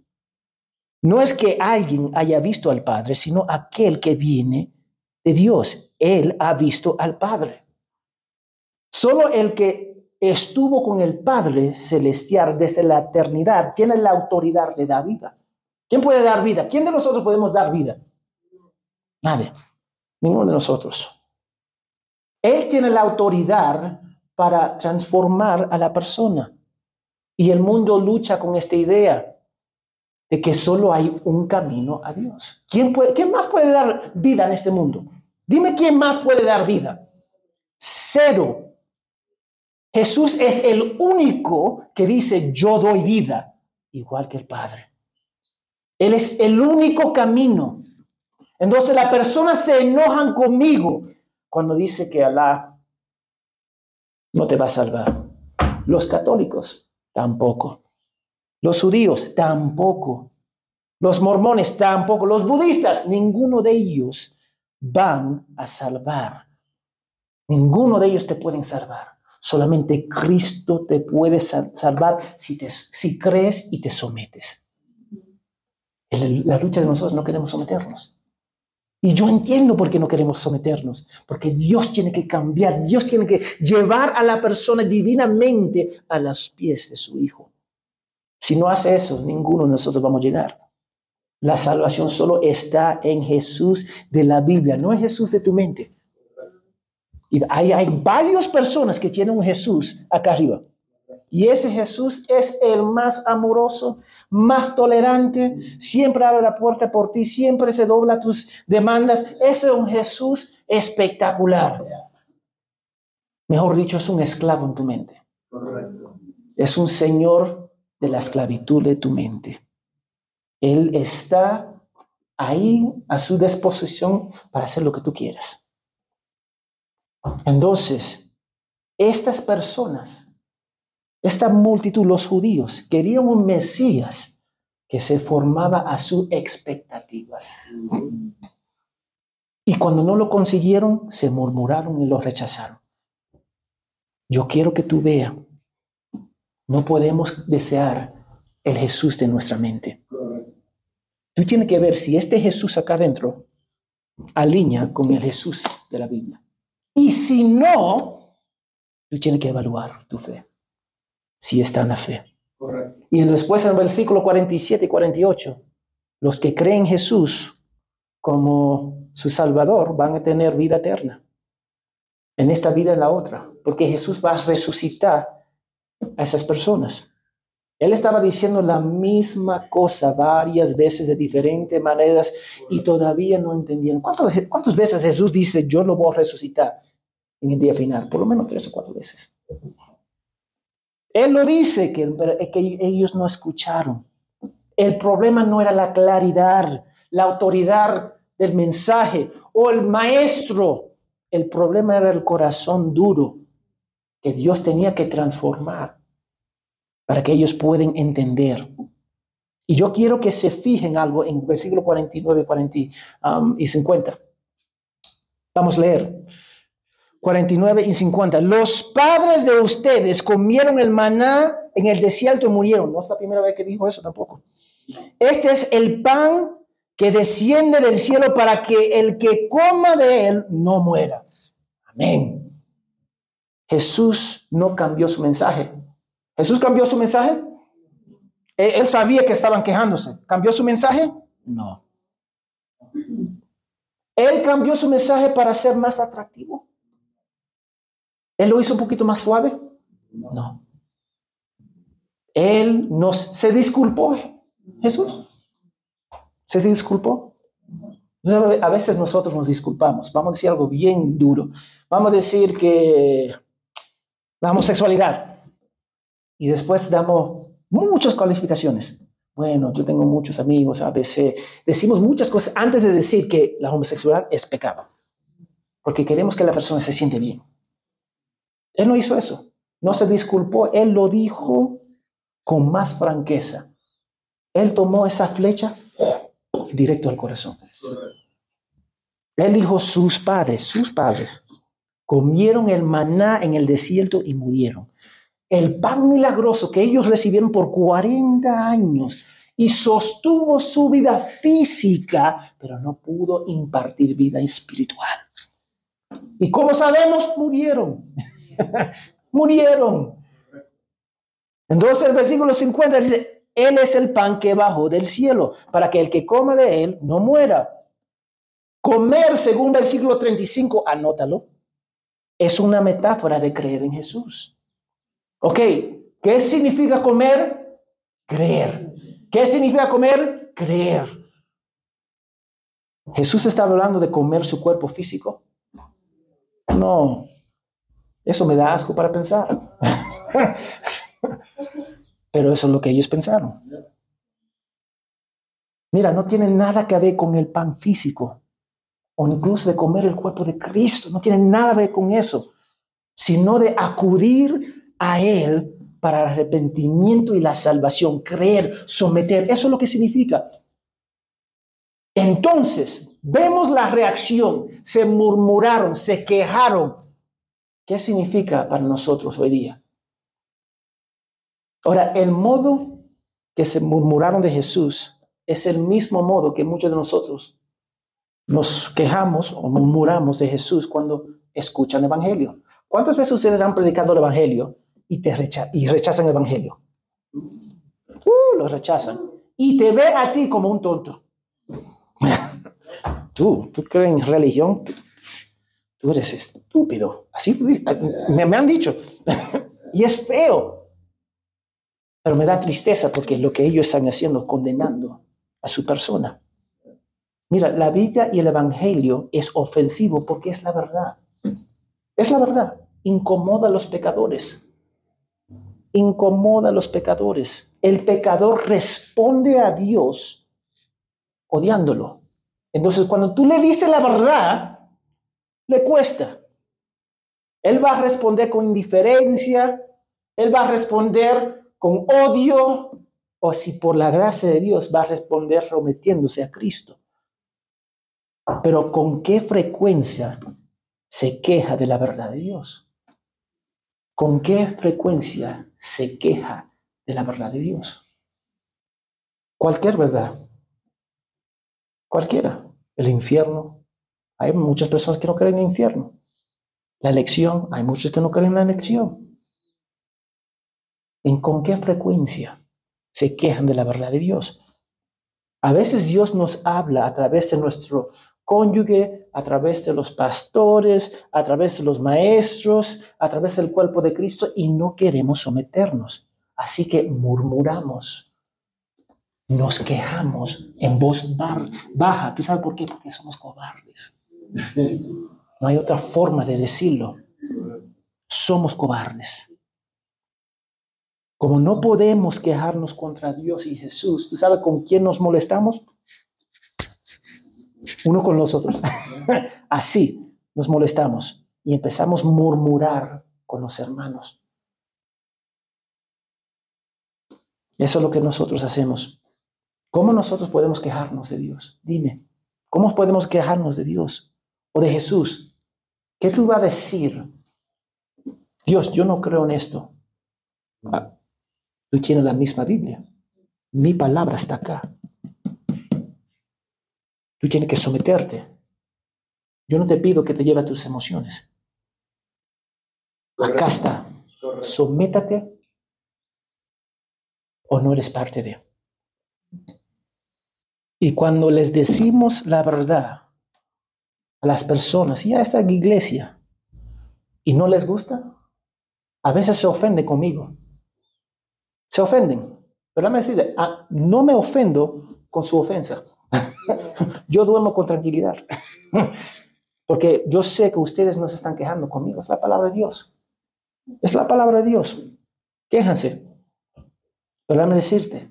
Speaker 1: no es que alguien haya visto al Padre, sino aquel que viene de Dios. Él ha visto al Padre. Solo el que estuvo con el Padre celestial desde la eternidad tiene la autoridad de dar vida. ¿Quién puede dar vida? ¿Quién de nosotros podemos dar vida? Nadie. Ninguno de nosotros. Él tiene la autoridad para transformar a la persona. Y el mundo lucha con esta idea de que solo hay un camino a Dios. ¿Quién, puede, ¿Quién más puede dar vida en este mundo? Dime quién más puede dar vida. Cero. Jesús es el único que dice, yo doy vida, igual que el Padre. Él es el único camino. Entonces las personas se enojan conmigo cuando dice que Alá no te va a salvar. Los católicos tampoco. Los judíos tampoco. Los mormones tampoco. Los budistas, ninguno de ellos van a salvar. Ninguno de ellos te pueden salvar. Solamente Cristo te puede salvar si, te, si crees y te sometes. En la lucha de nosotros no queremos someternos. Y yo entiendo por qué no queremos someternos, porque Dios tiene que cambiar, Dios tiene que llevar a la persona divinamente a los pies de su Hijo. Si no hace eso, ninguno de nosotros vamos a llegar. La salvación solo está en Jesús de la Biblia, no en Jesús de tu mente. Y hay, hay varias personas que tienen un Jesús acá arriba. Y ese Jesús es el más amoroso, más tolerante, siempre abre la puerta por ti, siempre se dobla tus demandas. Ese es un Jesús espectacular. Mejor dicho, es un esclavo en tu mente. Correcto. Es un señor de la esclavitud de tu mente. Él está ahí a su disposición para hacer lo que tú quieras. Entonces, estas personas esta multitud, los judíos, querían un Mesías que se formaba a sus expectativas. Y cuando no lo consiguieron, se murmuraron y lo rechazaron. Yo quiero que tú veas, no podemos desear el Jesús de nuestra mente. Tú tienes que ver si este Jesús acá adentro alinea con el Jesús de la Biblia. Y si no, tú tienes que evaluar tu fe si está en la fe. Y después en el versículo 47 y 48, los que creen en Jesús como su Salvador van a tener vida eterna. En esta vida y en la otra. Porque Jesús va a resucitar a esas personas. Él estaba diciendo la misma cosa varias veces de diferentes maneras y todavía no entendían. ¿Cuántas, ¿Cuántas veces Jesús dice, yo lo voy a resucitar en el día final? Por lo menos tres o cuatro veces. Él lo dice, que, ellos no escucharon. El problema no era la claridad, la autoridad del mensaje o el maestro. El problema era el corazón duro que Dios tenía que transformar para que ellos puedan entender. Y yo quiero que se fijen algo en versículo 49 40, um, y 50. Vamos a leer. 49 y 50. Los padres de ustedes comieron el maná en el desierto y murieron. No es la primera vez que dijo eso tampoco. Este es el pan que desciende del cielo para que el que coma de él no muera. Amén. Jesús no cambió su mensaje. ¿Jesús cambió su mensaje? Él sabía que estaban quejándose. ¿Cambió su mensaje? No. Él cambió su mensaje para ser más atractivo. ¿Él lo hizo un poquito más suave? No. Él nos se disculpó, Jesús. Se disculpó. A veces nosotros nos disculpamos. Vamos a decir algo bien duro. Vamos a decir que la homosexualidad. Y después damos muchas calificaciones. Bueno, yo tengo muchos amigos, a veces decimos muchas cosas antes de decir que la homosexualidad es pecado. Porque queremos que la persona se siente bien. Él no hizo eso. No se disculpó. Él lo dijo con más franqueza. Él tomó esa flecha directo al corazón. Él dijo, sus padres, sus padres, comieron el maná en el desierto y murieron. El pan milagroso que ellos recibieron por 40 años y sostuvo su vida física, pero no pudo impartir vida espiritual. ¿Y como sabemos? Murieron. Murieron. Entonces el versículo 50 dice, Él es el pan que bajó del cielo, para que el que coma de Él no muera. Comer, según versículo 35, anótalo, es una metáfora de creer en Jesús. Ok, ¿qué significa comer? Creer. ¿Qué significa comer? Creer. Jesús está hablando de comer su cuerpo físico. No, eso me da asco para pensar. Pero eso es lo que ellos pensaron. Mira, no tiene nada que ver con el pan físico o incluso de comer el cuerpo de Cristo. No tiene nada que ver con eso, sino de acudir a Él para el arrepentimiento y la salvación, creer, someter. Eso es lo que significa. Entonces, vemos la reacción. Se murmuraron, se quejaron. ¿Qué significa para nosotros hoy día? Ahora, el modo que se murmuraron de Jesús es el mismo modo que muchos de nosotros nos quejamos o murmuramos de Jesús cuando escuchan el Evangelio. ¿Cuántas veces ustedes han predicado el Evangelio y, te rechazan el Evangelio? Uh, lo rechazan. Y te ve a ti como un tonto. tú, tú crees en religión, tú, eres estúpido. Así me, me han dicho. y es feo. Pero me da tristeza porque lo que ellos están haciendo condenando a su persona. Mira, la Biblia y el Evangelio es ofensivo porque es la verdad. Es la verdad. Incomoda a los pecadores. Incomoda a los pecadores. El pecador responde a Dios odiándolo. Entonces, cuando tú le dices la verdad, le cuesta. Él va a responder con indiferencia, él va a responder con odio, o si por la gracia de Dios va a responder sometiéndose a Cristo. Pero ¿con qué frecuencia se queja de la verdad de Dios? ¿Con qué frecuencia se queja de la verdad de Dios? Cualquier verdad. Cualquiera. El infierno. Hay muchas personas que no creen en el infierno. La elección. Hay muchos que no creen en la elección. ¿En con qué frecuencia se quejan de la verdad de Dios? A veces Dios nos habla a través de nuestro cónyuge, a través de los pastores, a través de los maestros, a través del cuerpo de Cristo y no queremos someternos. Así que murmuramos, nos quejamos en voz baja. ¿Tú sabes por qué? Porque somos cobardes. No hay otra forma de decirlo. Somos cobardes. Como no podemos quejarnos contra Dios y Jesús, ¿tú sabes con quién nos molestamos? uno con los otros. Así nos molestamos y empezamos a murmurar con los hermanos. Eso es lo que nosotros hacemos. ¿Cómo nosotros podemos quejarnos de Dios? Dime, ¿cómo podemos quejarnos de Dios o de Jesús? ¿Qué tú vas a decir? Dios, yo no creo en esto. Ah, tú tienes la misma Biblia. Mi palabra está acá. Tú tienes que someterte. Yo no te pido que te lleve a tus emociones. Acá está. Sométate o no eres parte de. Y cuando les decimos la verdad a las personas, y a esta iglesia, y no les gusta, a veces se ofende conmigo. Se ofenden. Pero me decir, ah, no me ofendo con su ofensa. yo duermo con tranquilidad. Porque yo sé que ustedes no se están quejando conmigo. Es la palabra de Dios. Es la palabra de Dios. Quéjanse. Pero déjame decirte,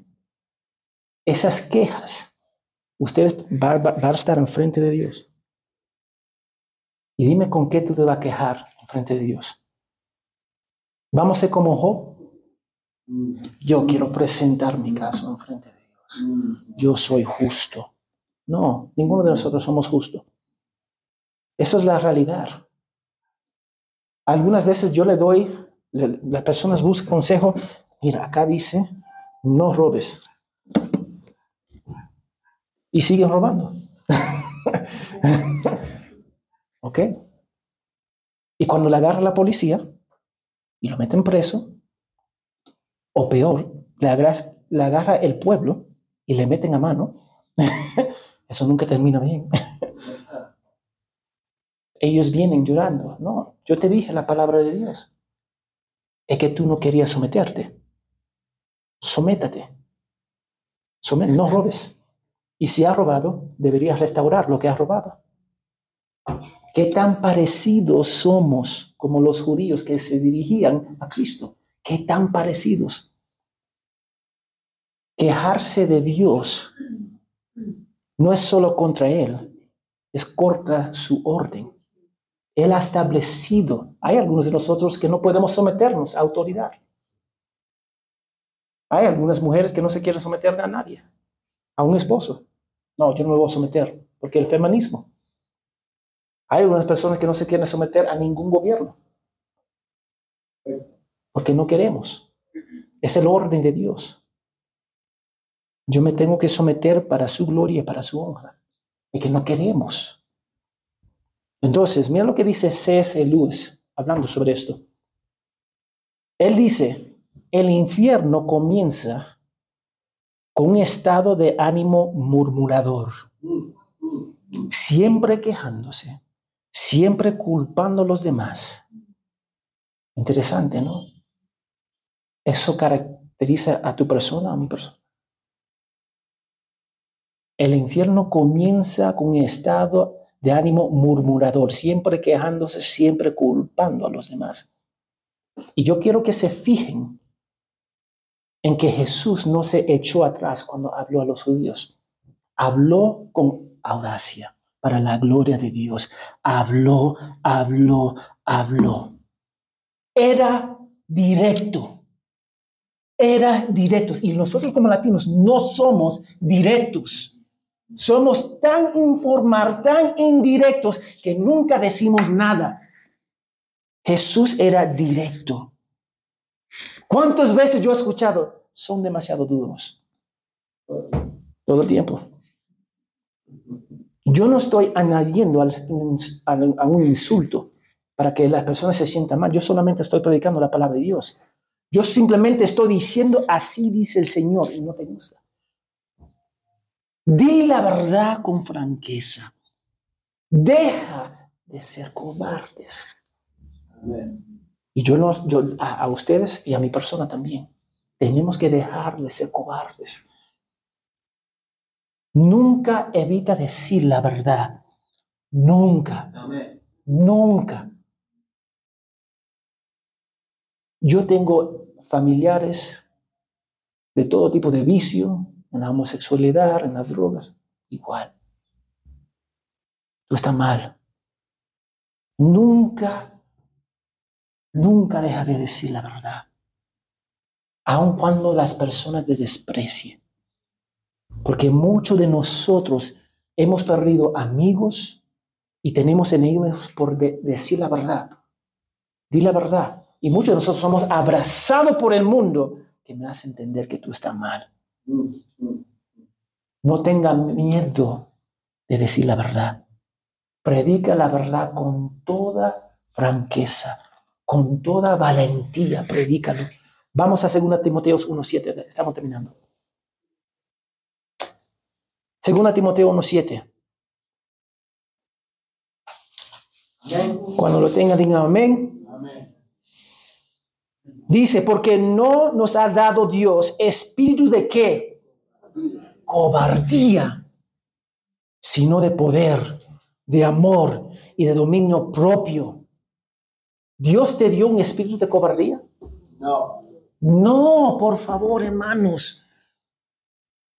Speaker 1: esas quejas, ustedes van va, a estar enfrente de Dios. Y dime con qué tú te vas a quejar enfrente de Dios. Vamos a ser como Job. Yo quiero presentar mi caso enfrente de Dios. Yo soy justo. No, ninguno de nosotros somos justos. Eso es la realidad. Algunas veces yo le doy, las personas buscan consejo, mira, acá dice, no robes. Y siguen robando. ¿Ok? Y cuando le agarra la policía y lo meten preso, o peor, le agarra, el pueblo y le meten a mano, Eso nunca termina bien. Ellos vienen llorando. No, yo te dije la palabra de Dios. Es que tú no querías someterte. Sométate. no robes. Y si has robado, deberías restaurar lo que has robado. ¿Qué tan parecidos somos como los judíos que se dirigían a Cristo? ¿Qué tan parecidos? Quejarse de Dios no es solo contra Él, es contra su orden. Él ha establecido, hay algunos de nosotros que no podemos someternos a autoridad. Hay algunas mujeres que no se quieren someter a nadie, a un esposo. No, yo no me voy a someter, porque el feminismo. Hay algunas personas que no se quieren someter a ningún gobierno, porque no queremos. Es el orden de Dios. Yo me tengo que someter para su gloria y para su honra, y que no queremos. Entonces, mira lo que dice C.S. Lewis hablando sobre esto. Él dice, el infierno comienza con un estado de ánimo murmurador, siempre quejándose, siempre culpando a los demás. Interesante, ¿no? Eso caracteriza a tu persona, a mi persona. El infierno comienza con un estado de ánimo murmurador, siempre quejándose, siempre culpando a los demás. Y yo quiero que se fijen en que Jesús no se echó atrás cuando habló a los judíos. Habló con audacia para la gloria de Dios. Habló, habló, habló. Era directo. Era directo. Y nosotros como latinos no somos directos. Somos tan informar, tan indirectos que nunca decimos nada. Jesús era directo. ¿Cuántas veces yo he escuchado? Son demasiado duros. Todo el tiempo. Yo no estoy añadiendo a un insulto para que las personas se sientan mal. Yo solamente estoy predicando la palabra de Dios. Yo simplemente estoy diciendo, así dice el Señor, y no te gusta. Di la verdad con franqueza. Deja de ser cobardes. Y yo, a, ustedes y a mi persona también, tenemos que dejar de ser cobardes. Nunca evita decir la verdad. Nunca. Nunca. Yo tengo familiares de todo tipo de vicio, en la homosexualidad, en las drogas, igual. Tú estás mal. Nunca, nunca deja de decir la verdad. Aun cuando las personas te desprecien. Porque muchos de nosotros hemos perdido amigos y tenemos enemigos por decir la verdad. Di la verdad. Y muchos de nosotros somos abrazados por el mundo que me hace entender que tú estás mal. No tenga miedo de decir la verdad. Predica la verdad con toda franqueza, con toda valentía, predícalo. Vamos a 2 Timoteo 1.7, estamos terminando. 2 Timoteo 1.7. Cuando lo tenga, digan amén. amén. Dice, porque no nos ha dado Dios espíritu de qué? Cobardía, sino de poder, de amor y de dominio propio. ¿Dios te dio un espíritu de cobardía? No. No, por favor, hermanos.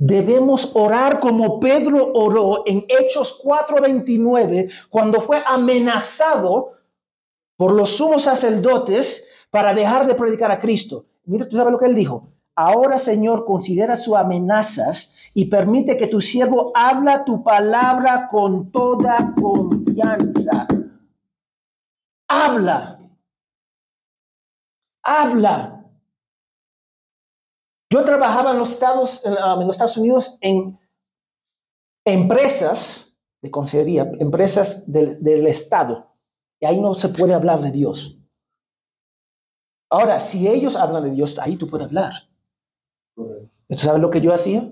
Speaker 1: Debemos orar como Pedro oró en Hechos 4:29 cuando fue amenazado por los sumos sacerdotes para dejar de predicar a Cristo. Mira, tú sabes lo que él dijo. Ahora, Señor, considera sus amenazas y permite que tu siervo habla tu palabra con toda confianza. Habla. Habla. Yo trabajaba en los Estados, en los Estados Unidos en empresas de consejería, empresas del, del Estado. Y ahí no se puede hablar de Dios. Ahora, si ellos hablan de Dios, ahí tú puedes hablar. ¿Tú sabes lo que yo hacía?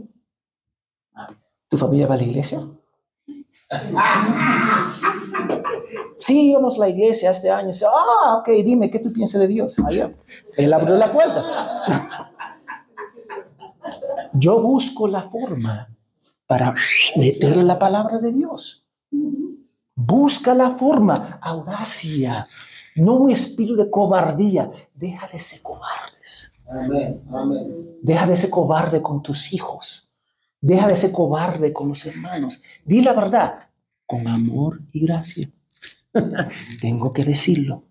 Speaker 1: ¿Tu familia va a la iglesia? Sí, íbamos a la iglesia este año. Ah, ok, dime, ¿qué tú piensas de Dios? Él abrió la puerta. Yo busco la forma para meter la palabra de Dios. Busca la forma, audacia, no un espíritu de cobardía. Deja de ser cobardes. Deja de ser cobarde con tus hijos. Deja de ser cobarde con los hermanos. Di la verdad con amor y gracia. Tengo que decirlo.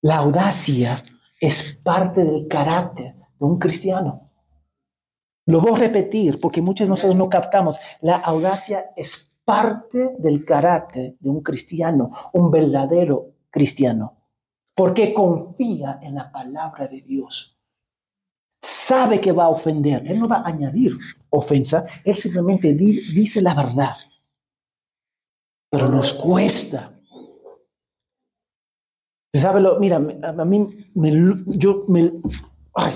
Speaker 1: La audacia es parte del carácter de un cristiano. Lo voy a repetir porque muchos de nosotros no captamos. La audacia es parte del carácter de un cristiano, un verdadero cristiano, porque confía en la palabra de Dios. Sabe que va a ofender. Él no va a añadir ofensa, él simplemente dice la verdad. Pero nos cuesta. ¿Sabe lo? Mira, a mí me, yo, me,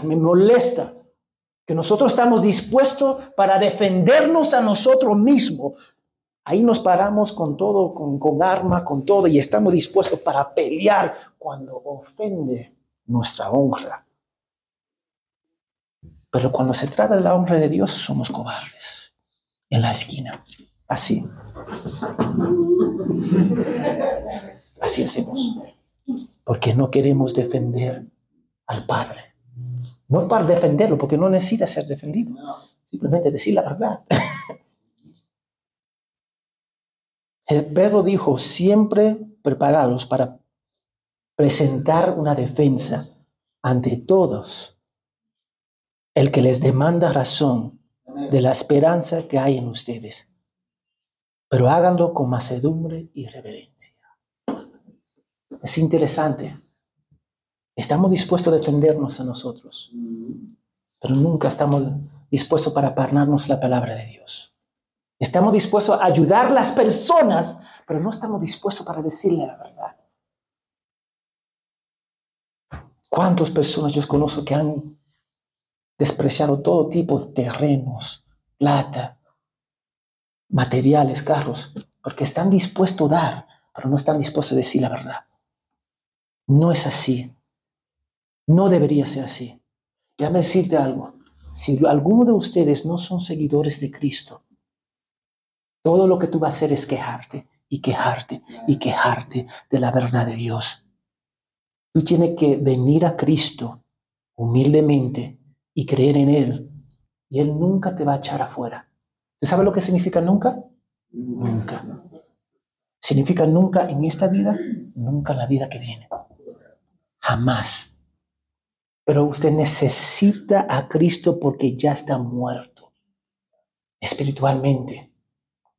Speaker 1: me molesta que nosotros estamos dispuestos para defendernos a nosotros mismos. Ahí nos paramos con todo, con, con arma, con todo, y estamos dispuestos para pelear cuando ofende nuestra honra. Pero cuando se trata de la honra de Dios, somos cobardes. En la esquina. Así. Así hacemos. Porque no queremos defender al Padre. No para defenderlo, porque no necesita ser defendido. Simplemente decir la verdad. Pedro dijo, siempre preparados para presentar una defensa ante todos el que les demanda razón de la esperanza que hay en ustedes, pero háganlo con macedumbre y reverencia. Es interesante Estamos dispuestos a defendernos a nosotros, pero nunca estamos dispuestos para pararnos la palabra de Dios. Estamos dispuestos a ayudar a las personas, pero no estamos dispuestos para decirle la verdad. ¿Cuántas personas yo conozco que han despreciado todo tipo de terrenos, plata, materiales, carros, porque están dispuestos a dar, pero no están dispuestos a decir la verdad? No es así. No debería ser así. Déjame decirte algo. Si alguno de ustedes no son seguidores de Cristo, todo lo que tú vas a hacer es quejarte y quejarte y quejarte de la verdad de Dios. Tú tienes que venir a Cristo humildemente y creer en Él. Y Él nunca te va a echar afuera. ¿Tú sabes lo que significa nunca? Nunca. Significa nunca en esta vida, nunca en la vida que viene. Jamás. Pero usted necesita a Cristo porque ya está muerto espiritualmente,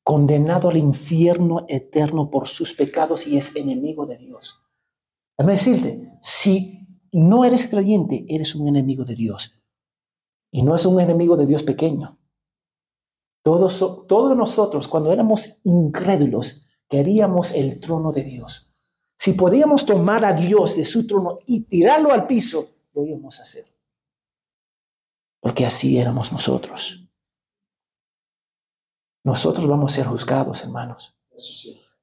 Speaker 1: condenado al infierno eterno por sus pecados y es enemigo de Dios. Déjame decirte, si no eres creyente, eres un enemigo de Dios. Y no es un enemigo de Dios pequeño. Todos, todos nosotros, cuando éramos incrédulos, queríamos el trono de Dios. Si podíamos tomar a Dios de su trono y tirarlo al piso, lo íbamos a hacer. Porque así éramos nosotros. Nosotros vamos a ser juzgados, hermanos.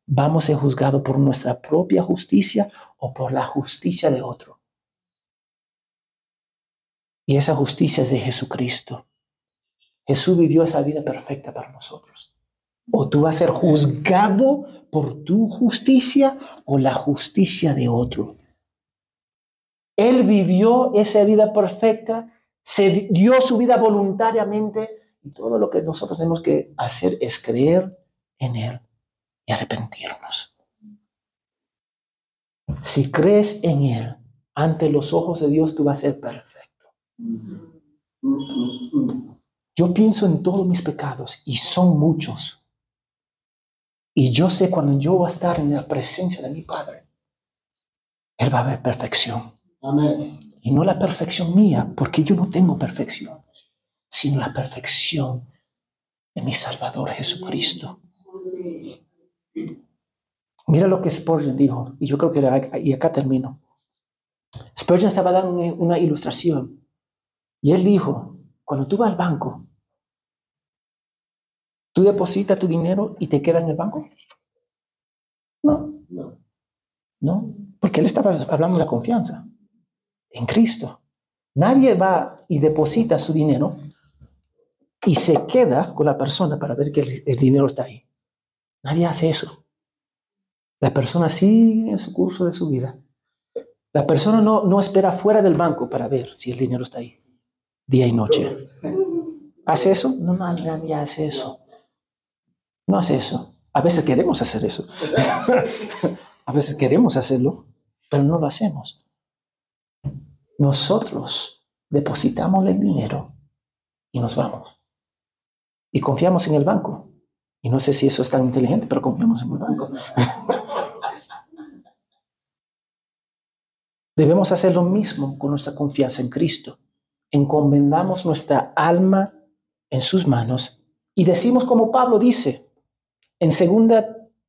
Speaker 1: Vamos a ser juzgados por nuestra propia justicia o por la justicia de otro. Y esa justicia es de Jesucristo. Jesús vivió esa vida perfecta para nosotros. O tú vas a ser juzgado por tu justicia o la justicia de otro. Él vivió esa vida perfecta, se dio su vida voluntariamente y todo lo que nosotros tenemos que hacer es creer en Él y arrepentirnos. Si crees en Él, ante los ojos de Dios tú vas a ser perfecto. Yo pienso en todos mis pecados y son muchos. Y yo sé cuando yo voy a estar en la presencia de mi Padre, Él va a ver perfección. Y no la perfección mía, porque yo no tengo perfección, sino la perfección de mi Salvador Jesucristo. Mira lo que Spurgeon dijo, y yo creo que y acá termino. Spurgeon estaba dando una ilustración, y él dijo, cuando tú vas al banco, ¿tú depositas tu dinero y te queda en el banco? No, no, porque él estaba hablando de la confianza en Cristo. Nadie va y deposita su dinero y se queda con la persona para ver que el, dinero está ahí. Nadie hace eso. La persona sigue en su curso de su vida. La persona no, no espera fuera del banco para ver si el dinero está ahí, día y noche. ¿Hace eso? No, no, nadie hace eso. No hace eso. A veces queremos hacer eso. a veces queremos hacerlo, pero no lo hacemos. Nosotros depositamos el dinero y nos vamos. Y confiamos en el banco. Y no sé si eso es tan inteligente, pero confiamos en el banco. Debemos hacer lo mismo con nuestra confianza en Cristo. Encomendamos nuestra alma en sus manos y decimos como Pablo dice en 2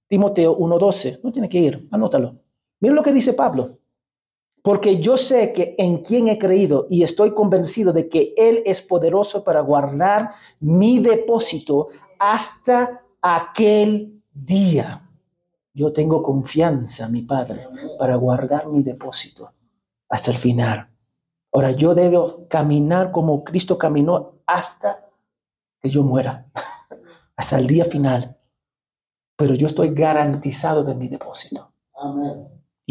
Speaker 1: Timoteo 1:12, no tiene que ir, anótalo. Miren lo que dice Pablo. Porque yo sé que en quien he creído y estoy convencido de que Él es poderoso para guardar mi depósito hasta aquel día. Yo tengo confianza, mi Padre, para guardar mi depósito hasta el final. Ahora yo debo caminar como Cristo caminó hasta que yo muera, hasta el día final. Pero yo estoy garantizado de mi depósito.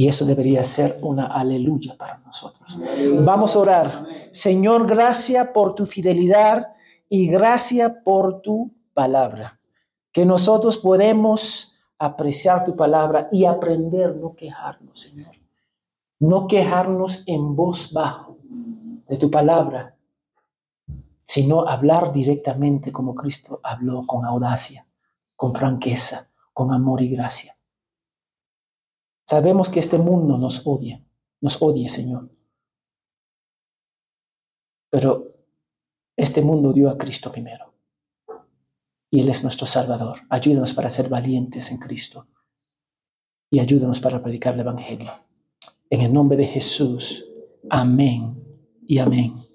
Speaker 1: Y eso debería ser una aleluya para nosotros. Vamos a orar. Señor, gracias por tu fidelidad y gracias por tu palabra. Que nosotros podemos apreciar tu palabra y aprender no quejarnos, Señor no quejarnos en voz bajo de tu palabra, sino hablar directamente como Cristo habló con audacia, con franqueza, con amor y gracia. Sabemos que este mundo nos odia, nos odia, Señor. Pero este mundo dio a Cristo primero. Y Él es nuestro Salvador. Ayúdanos para ser valientes en Cristo. Y ayúdanos para predicar el Evangelio. En el nombre de Jesús. Amén y amén.